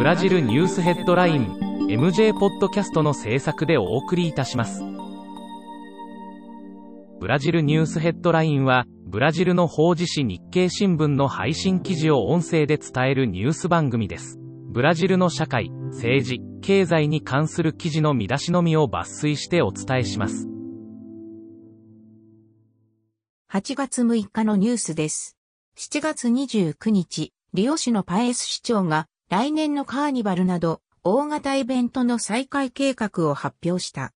ブラジルニュースヘッドライン MJ ポッドキャストの制作でお送りいたします。ブラジルニュースヘッドラインはブラジルの法事紙日経新聞の配信記事を音声で伝えるニュース番組です。ブラジルの社会政治経済に関する記事の見出しのみを抜粋してお伝えします。8月6日のニュースです。7月29日リオ市のパエス市長が来年のカーニバルなど大型イベントの再開計画を発表した。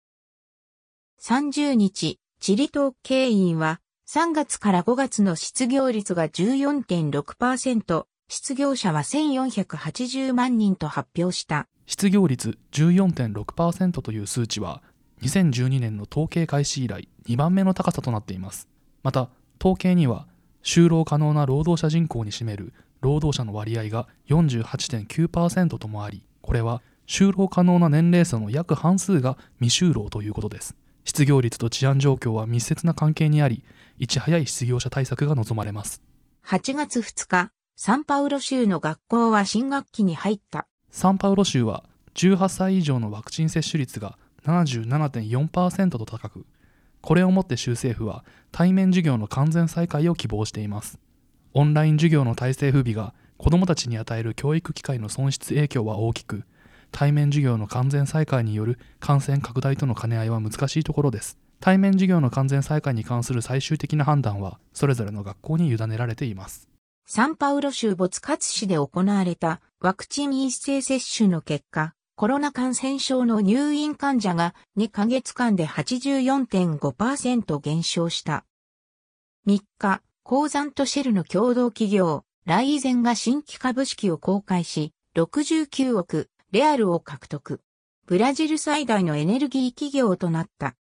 30日、チリ統計員は3月から5月の失業率が14.6%、失業者は1480万人と発表した。失業率14.6%という数値は2012年の統計開始以来2番目の高さとなっています。また、統計には就労可能な労働者人口に占める労働者の割合が48.9%ともあり、これは就労可能な年齢層の約半数が未就労ということです。失業率と治安状況は密接な関係にあり、いち早い失業者対策が望まれます。8月2日、サンパウロ州の学校は新学期に入った。サンパウロ州は18歳以上のワクチン接種率が77.4%と高く、これをもって州政府は対面授業の完全再開を希望しています。オンライン授業の体制不備が子どもたちに与える教育機会の損失影響は大きく、対面授業の完全再開による感染拡大との兼ね合いは難しいところです。対面授業の完全再開に関する最終的な判断は、それぞれの学校に委ねられています。サンパウロ州ボツカツ市で行われたワクチン一斉接種の結果、コロナ感染症の入院患者が2ヶ月間で84.5%減少した。3日、鉱山とシェルの共同企業、ライゼンが新規株式を公開し、69億レアルを獲得。ブラジル最大のエネルギー企業となった。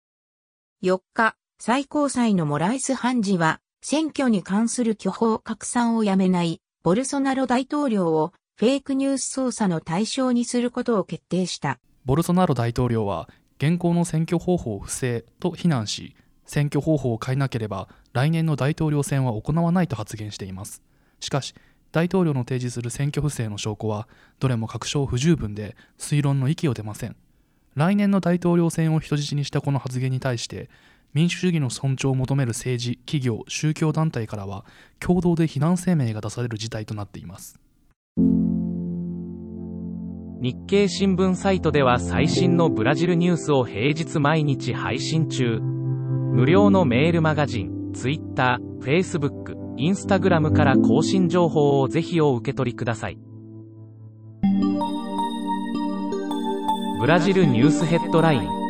4日、最高裁のモライス判事は、選挙に関する巨峰拡散をやめないボルソナロ大統領をフェイクニュース捜査の対象にすることを決定した。ボルソナロ大統領は、現行の選挙方法を不正と非難し、選挙方法を変えなければ来年の大統領選は行わないと発言しています。しかし大統領の提示する選挙不正の証拠はどれも確証不十分で推論の域を出ません。来年の大統領選を人質にしたこの発言に対して民主主義の尊重を求める政治企業宗教団体からは共同で非難声明が出される事態となっています。日経新聞サイトでは最新のブラジルニュースを平日毎日配信中。無料のメールマガジン、Twitter、Facebook、Instagram から更新情報をぜひお受け取りください。ブラジルニュースヘッドライン